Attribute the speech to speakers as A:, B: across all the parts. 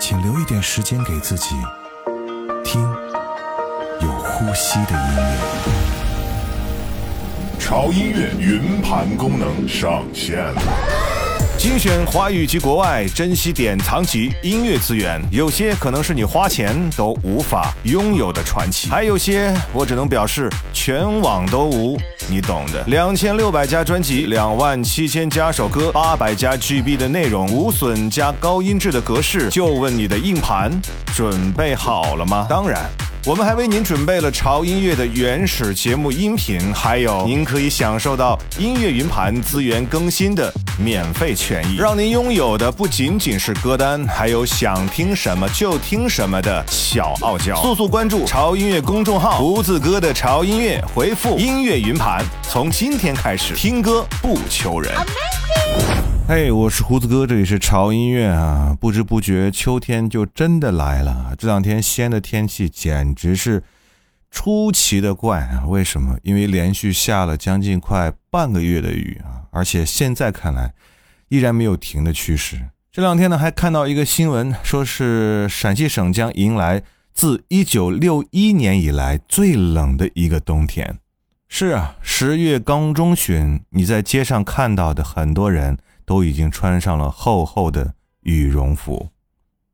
A: 请留一点时间给自己，听有呼吸的音乐。
B: 潮音乐云盘功能上线了。
C: 精选华语及国外珍稀典藏级音乐资源，有些可能是你花钱都无法拥有的传奇，还有些我只能表示全网都无，你懂的。两千六百家专辑，两万七千加首歌，八百加 GB 的内容，无损加高音质的格式，就问你的硬盘准备好了吗？当然。我们还为您准备了潮音乐的原始节目音频，还有您可以享受到音乐云盘资源更新的免费权益，让您拥有的不仅仅是歌单，还有想听什么就听什么的小傲娇。速速关注潮音乐公众号，胡子哥的潮音乐，回复音乐云盘，从今天开始听歌不求人。嘿，我是胡子哥，这里是潮音乐啊！不知不觉秋天就真的来了。这两天西安的天气简直是出奇的怪啊！为什么？因为连续下了将近快半个月的雨啊，而且现在看来依然没有停的趋势。这两天呢，还看到一个新闻，说是陕西省将迎来自一九六一年以来最冷的一个冬天。是啊，十月刚中旬，你在街上看到的很多人。都已经穿上了厚厚的羽绒服，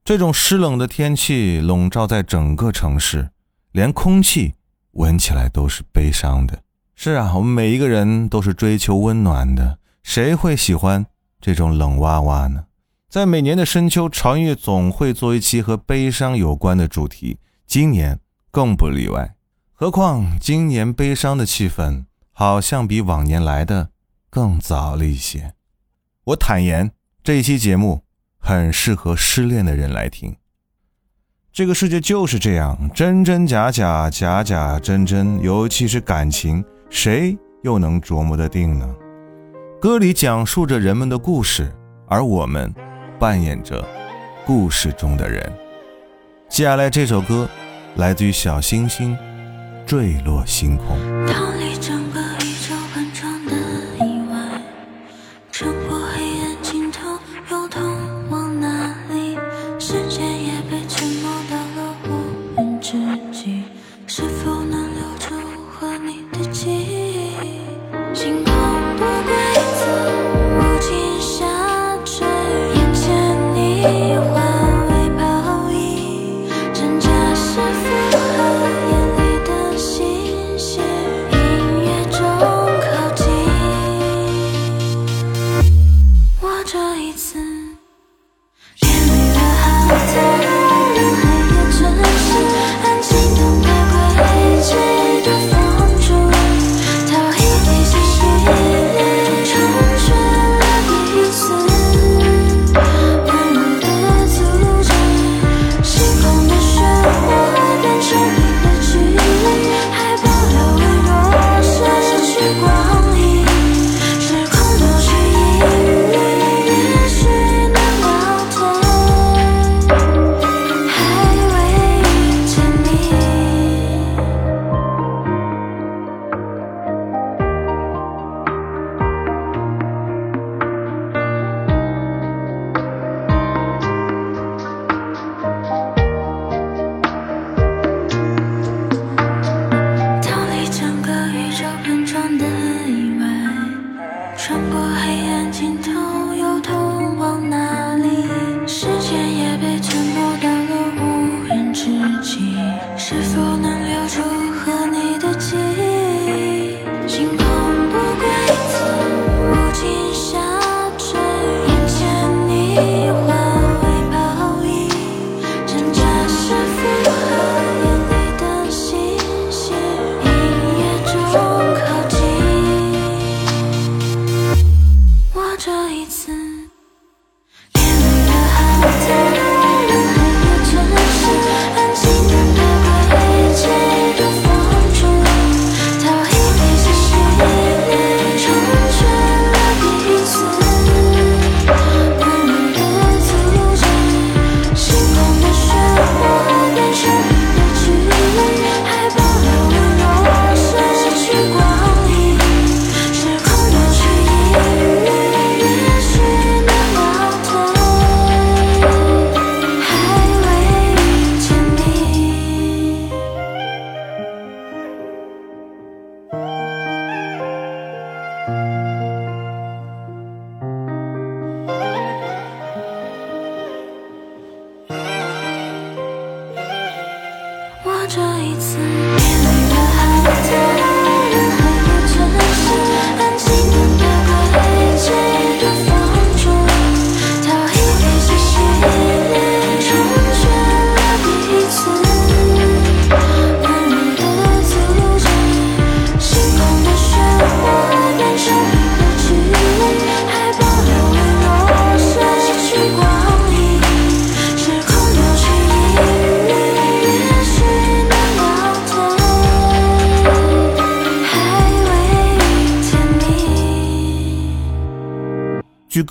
C: 这种湿冷的天气笼罩在整个城市，连空气闻起来都是悲伤的。是啊，我们每一个人都是追求温暖的，谁会喜欢这种冷哇哇呢？在每年的深秋，潮音乐总会做一期和悲伤有关的主题，今年更不例外。何况今年悲伤的气氛好像比往年来的更早了一些。我坦言，这一期节目很适合失恋的人来听。这个世界就是这样，真真假假，假假真真，尤其是感情，谁又能琢磨得定呢？歌里讲述着人们的故事，而我们扮演着故事中的人。接下来这首歌来自于小星星，《坠落星空》。穿过黑暗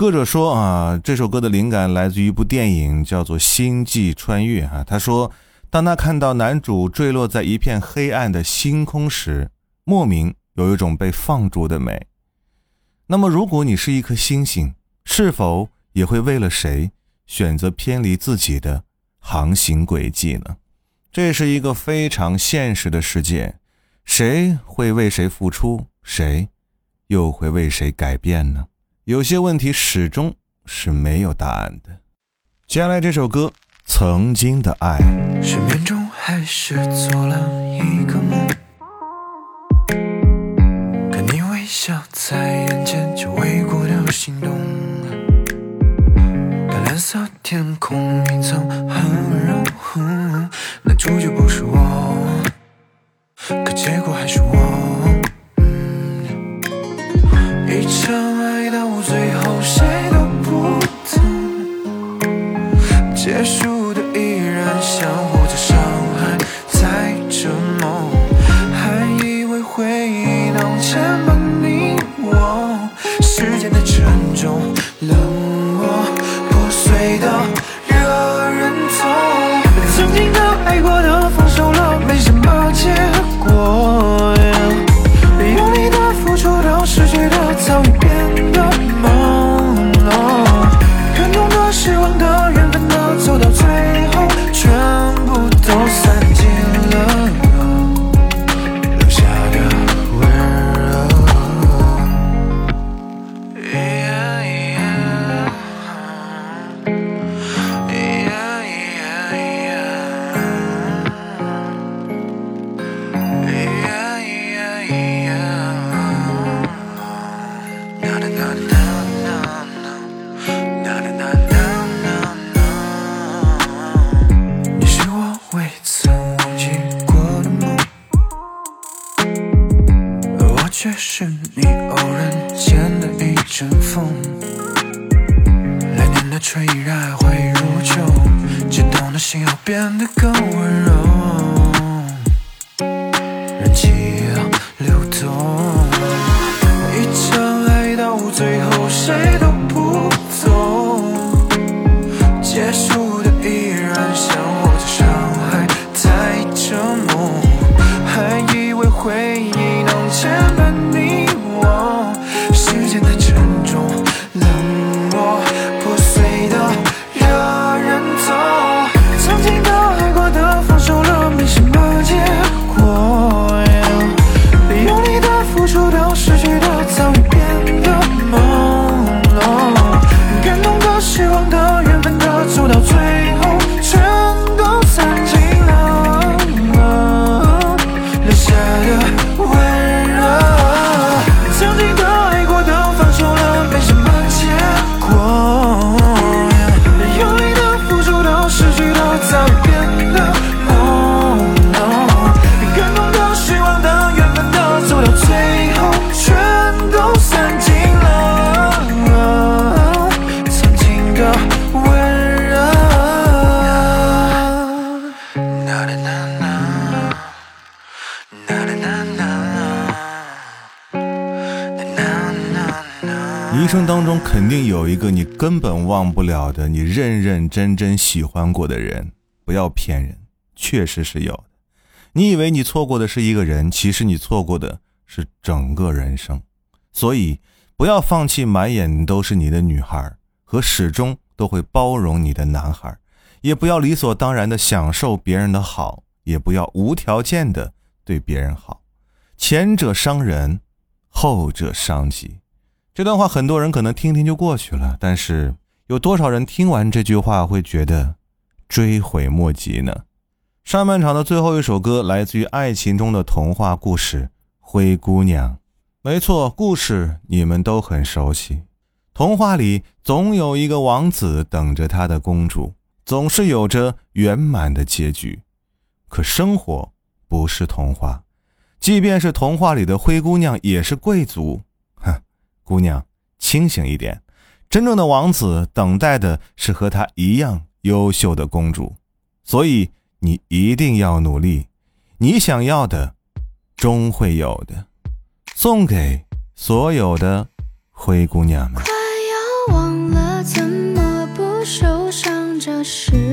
C: 歌者说啊，这首歌的灵感来自于一部电影，叫做《星际穿越》啊。他说，当他看到男主坠落在一片黑暗的星空时，莫名有一种被放逐的美。那么，如果你是一颗星星，是否也会为了谁选择偏离自己的航行轨迹呢？这是一个非常现实的世界，谁会为谁付出，谁又会为谁改变呢？有些问题始终是没有答案的。接下来这首歌《曾经的爱》，
D: 睡眠中还是做了一个梦，看你微笑在眼前，就微过的心动。看蓝色天空云层很温柔，那主角不是我，可结果还是我。嗯一场最后谁都不疼，结束。
C: 生当中肯定有一个你根本忘不了的，你认认真真喜欢过的人。不要骗人，确实是有的。你以为你错过的是一个人，其实你错过的是整个人生。所以，不要放弃满眼都是你的女孩和始终都会包容你的男孩，也不要理所当然的享受别人的好，也不要无条件的对别人好。前者伤人，后者伤己。这段话很多人可能听听就过去了，但是有多少人听完这句话会觉得追悔莫及呢？上半场的最后一首歌来自于爱情中的童话故事《灰姑娘》。没错，故事你们都很熟悉。童话里总有一个王子等着他的公主，总是有着圆满的结局。可生活不是童话，即便是童话里的灰姑娘也是贵族。姑娘清醒一点。真正的王子等待的是和他一样优秀的公主所以你一定要努力你想要的终会有的。送给所有的灰姑娘们。
E: 快要忘
B: 了怎么不受伤这是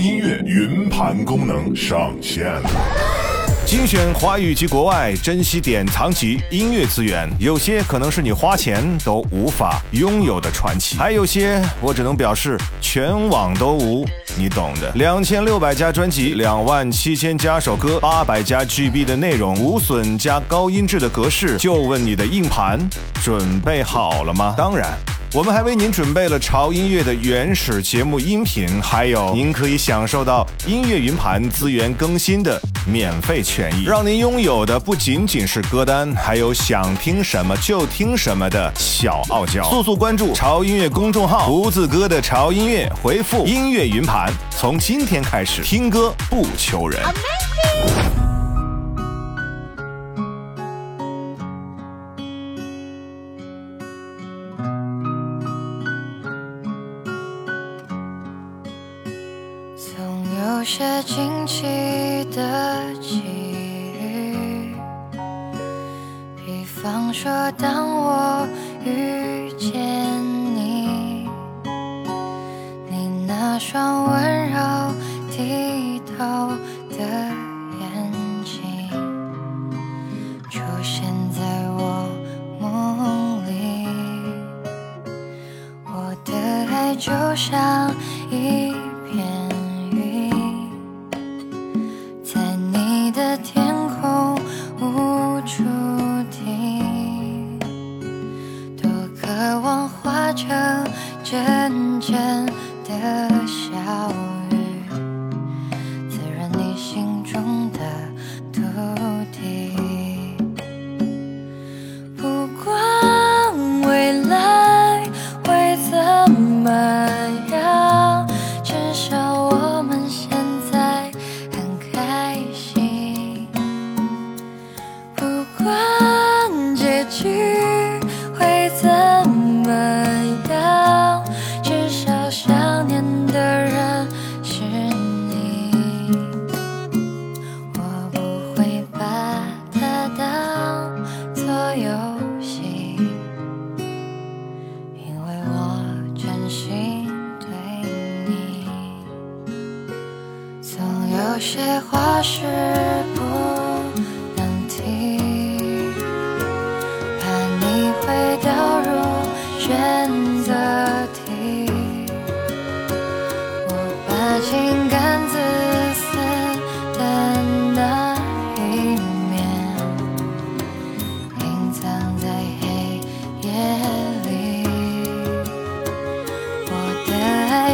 B: 音乐云盘功能上线了。
F: 精选华语及国外，珍稀典藏级音乐资源，有些可能是你花钱都无法拥有的传奇，还有些我只能表示全网都无，你懂的。两千六百加专辑，两万七千加首歌，八百加 GB 的内容，无损加高音质的格式，就问你的硬盘准备好了吗？当然。我们还为您准备了潮音乐的原始节目音频，还有您可以享受到音乐云盘资源更新的免费权益，让您拥有的不仅仅是歌单，还有想听什么就听什么的小傲娇。速速关注潮音乐公众号，胡子哥的潮音乐，回复音乐云盘，从今天开始听歌不求人。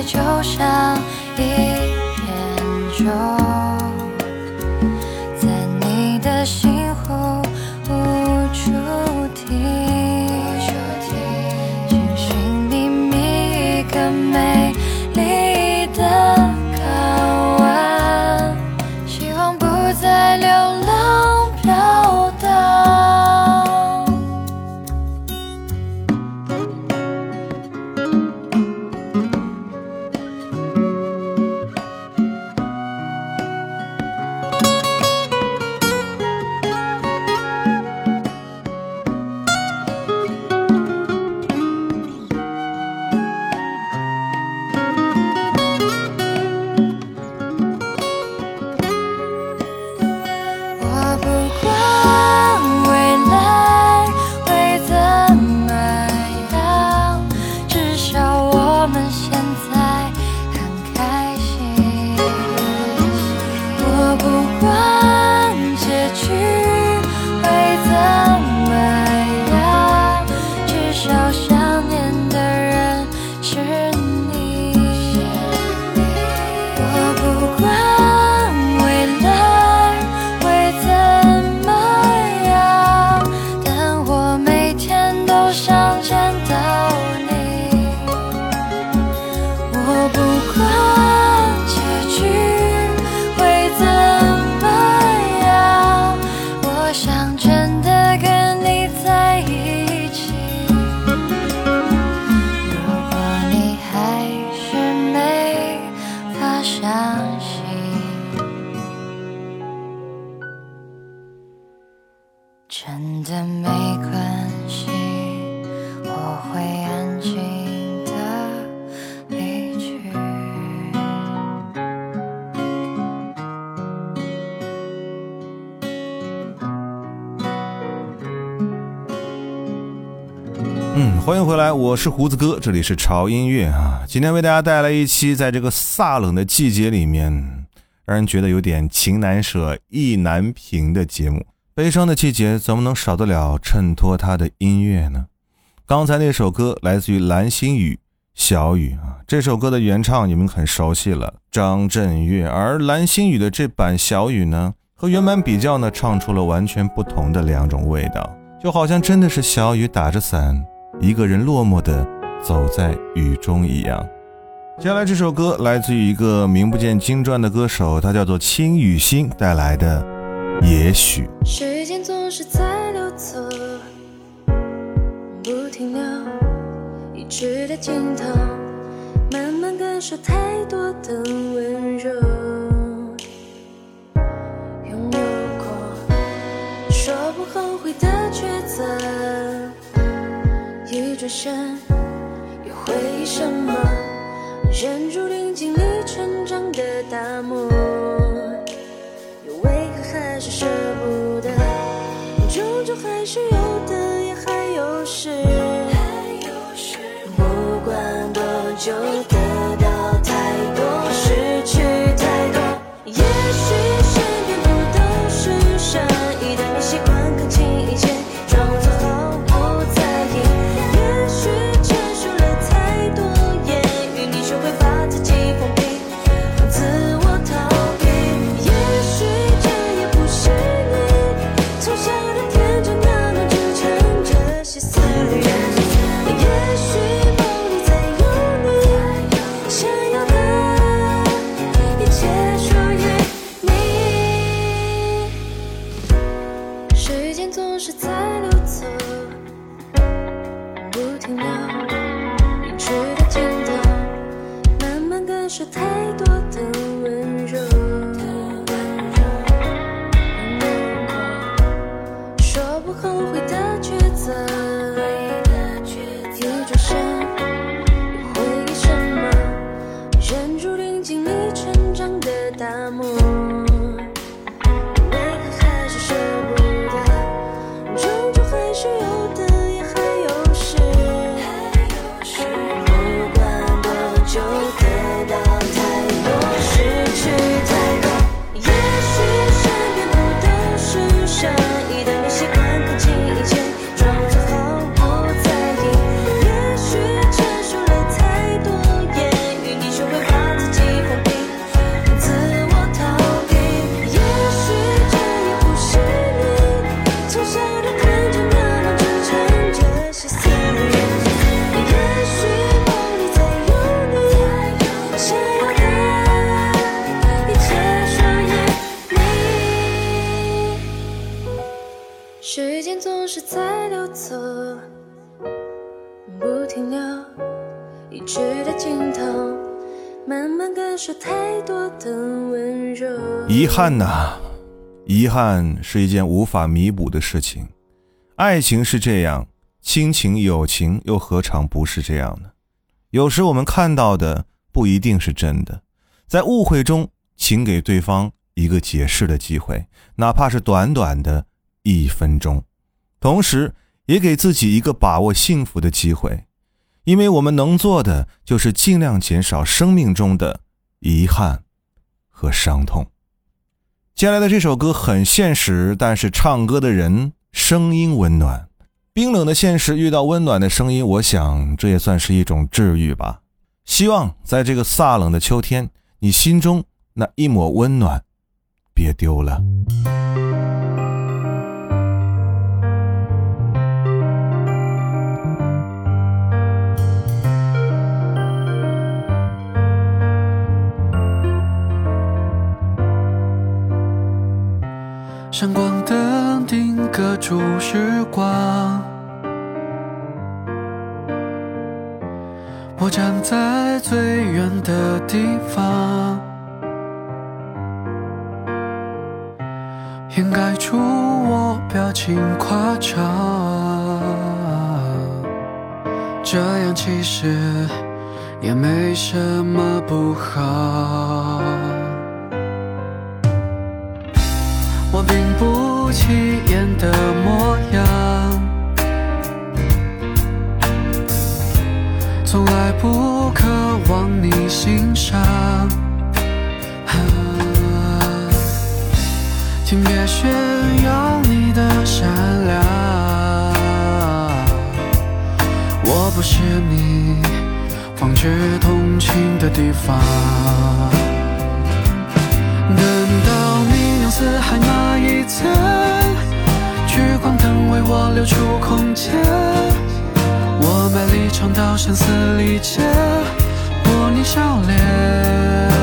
G: 就像一
C: 不管欢迎回来，我是胡子哥，这里是潮音乐啊。今天为大家带来一期在这个飒冷的季节里面，让人觉得有点情难舍、意难平的节目。悲伤的季节怎么能少得了衬托它的音乐呢？刚才那首歌来自于蓝心宇，《小雨》啊。这首歌的原唱你们很熟悉了，张震岳。而蓝心宇的这版《小雨》呢，和原版比较呢，唱出了完全不同的两种味道，就好像真的是小雨打着伞。一个人落寞的走在雨中一样。接下来这首歌来自于一个名不见经传的歌手，他叫做青雨欣带来的《也许》。
E: 时间总是在流走，不停留，一直的尽头，慢慢感受太多的温柔。一转身，又回忆什么？人注定经历成长的大漠，又为何还是舍不得？终究还是有的，也还有失。不管多久，
C: 遗憾呐、遗憾是一件无法弥补的事情。爱情是这样，亲情、友情又何尝不是这样呢？有时我们看到的不一定是真的，在误会中，请给对方一个解释的机会，哪怕是短短的一分钟，同时也给自己一个把握幸福的机会。因为我们能做的就是尽量减少生命中的遗憾和伤痛。接下来的这首歌很现实，但是唱歌的人声音温暖。冰冷的现实遇到温暖的声音，我想这也算是一种治愈吧。希望在这个飒冷的秋天，你心中那一抹温暖别丢了。
D: 闪光灯定格住时光，我站在最远的地方，掩盖住我表情夸张。这样其实也没什么不好。并不起眼的模样，
H: 从来不渴望你欣赏。请别炫耀你的善良，我不是你放置同情的地方。等到明亮四海聚光灯为我留出空间，我卖力闯到生死里劫，博你笑脸。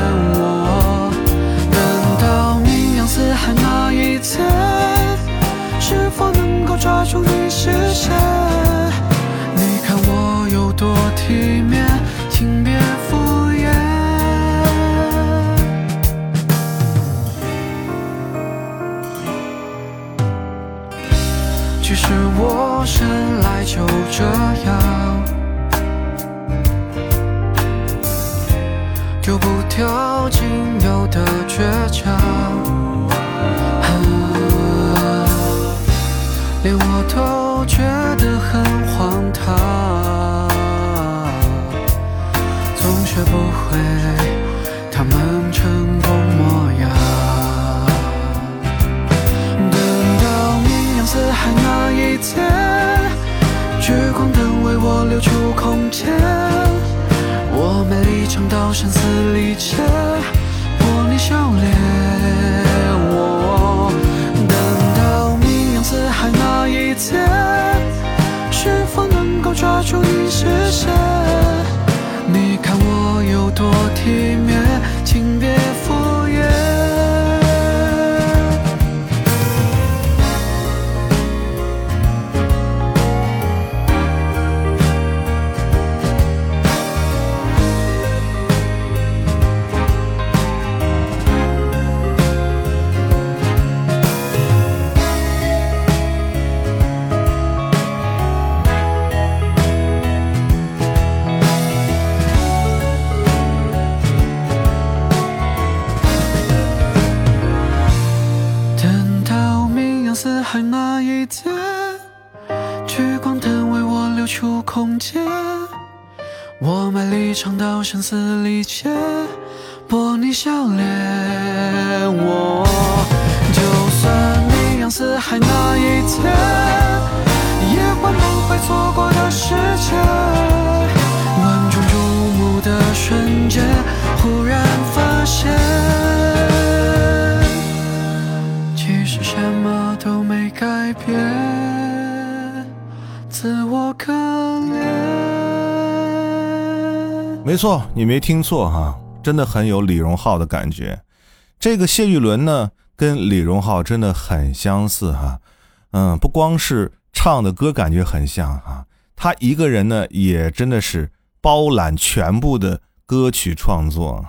H: 没
C: 错，你没听错哈，真的很有李荣浩的感觉。这个谢玉伦呢，跟李荣浩真的很相似哈。嗯，不光是唱的歌感觉很像哈，他一个人呢也真的是包揽全部的歌曲创作。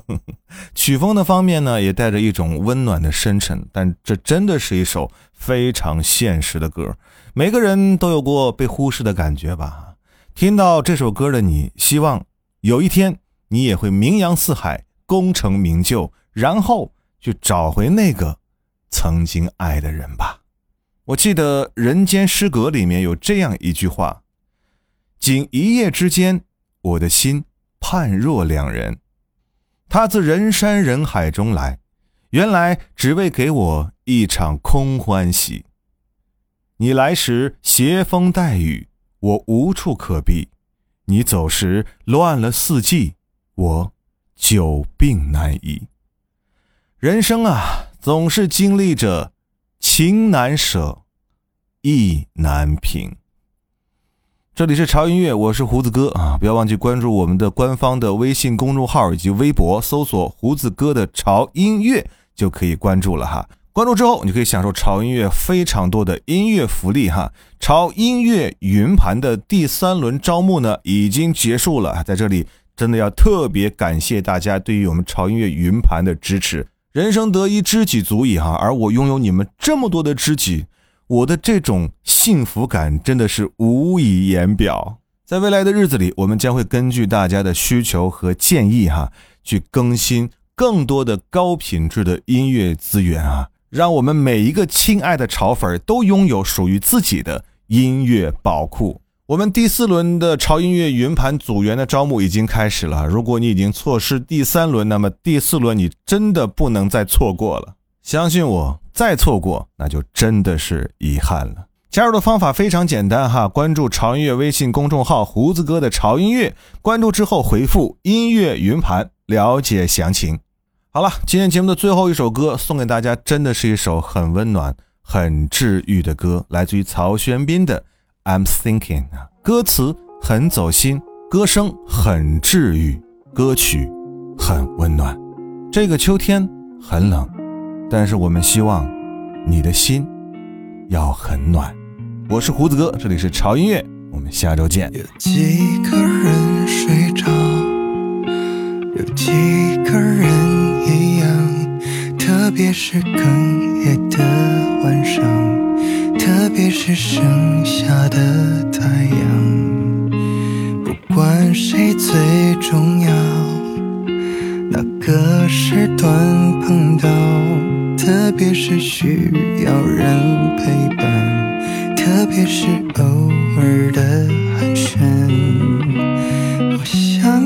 C: 曲风的方面呢，也带着一种温暖的深沉，但这真的是一首非常现实的歌。每个人都有过被忽视的感觉吧？听到这首歌的你，希望有一天你也会名扬四海，功成名就，然后去找回那个曾经爱的人吧。我记得《人间失格》里面有这样一句话：“仅一夜之间，我的心判若两人。他自人山人海中来，原来只为给我一场空欢喜。你来时携风带雨，我无处可避；你走时乱了四季，我久病难医。人生啊，总是经历着情难舍，意难平。这里是潮音乐，我是胡子哥啊！不要忘记关注我们的官方的微信公众号以及微博，搜索“胡子哥的潮音乐”就可以关注了哈。关注之后，你可以享受潮音乐非常多的音乐福利哈。潮音乐云盘的第三轮招募呢已经结束了，在这里真的要特别感谢大家对于我们潮音乐云盘的支持。人生得一知己足矣哈，而我拥有你们这么多的知己。我的这种幸福感真的是无以言表。在未来的日子里，我们将会根据大家的需求和建议，哈，去更新更多的高品质的音乐资源啊，让我们每一个亲爱的潮粉都拥有属于自己的音乐宝库。我们第四轮的潮音乐云盘组员的招募已经开始了。如果你已经错失第三轮，那么第四轮你真的不能再错过了。相信我，再错过那就真的是遗憾了。加入的方法非常简单哈，关注潮音乐微信公众号“胡子哥的潮音乐”，关注之后回复“音乐云盘”了解详情。好了，今天节目的最后一首歌送给大家，真的是一首很温暖、很治愈的歌，来自于曹轩宾的。I'm thinking 啊，歌词很走心，歌声很治愈，歌曲很温暖。这个秋天很冷，但是我们希望你的心要很暖。我是胡子哥，这里是潮音乐，我们下周见。
D: 有几个人睡着，有几个人，特别是哽咽的晚上。特别是盛夏的太阳，不管谁最重要，哪个时段碰到，特别是需要人陪伴，特别是偶尔的寒暄。我想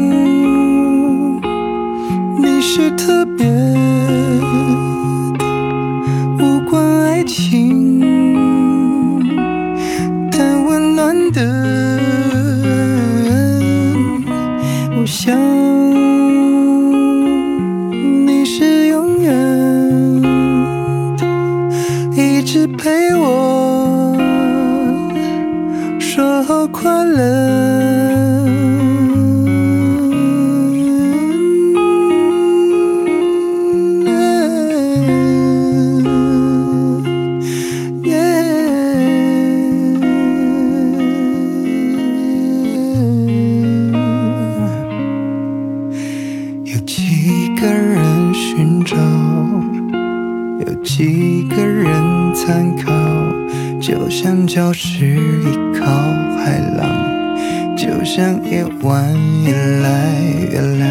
D: 你是特别夜晚依赖月亮。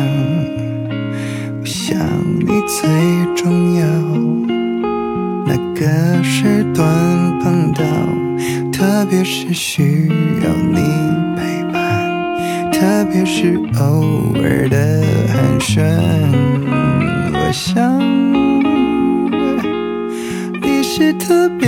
D: 我想你最重要，哪个时段碰到，特别是需要你陪伴，特别是偶尔的寒暄。我想你是特别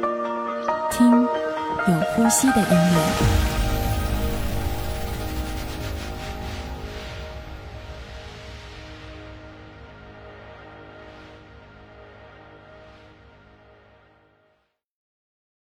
I: 听有呼吸的音乐。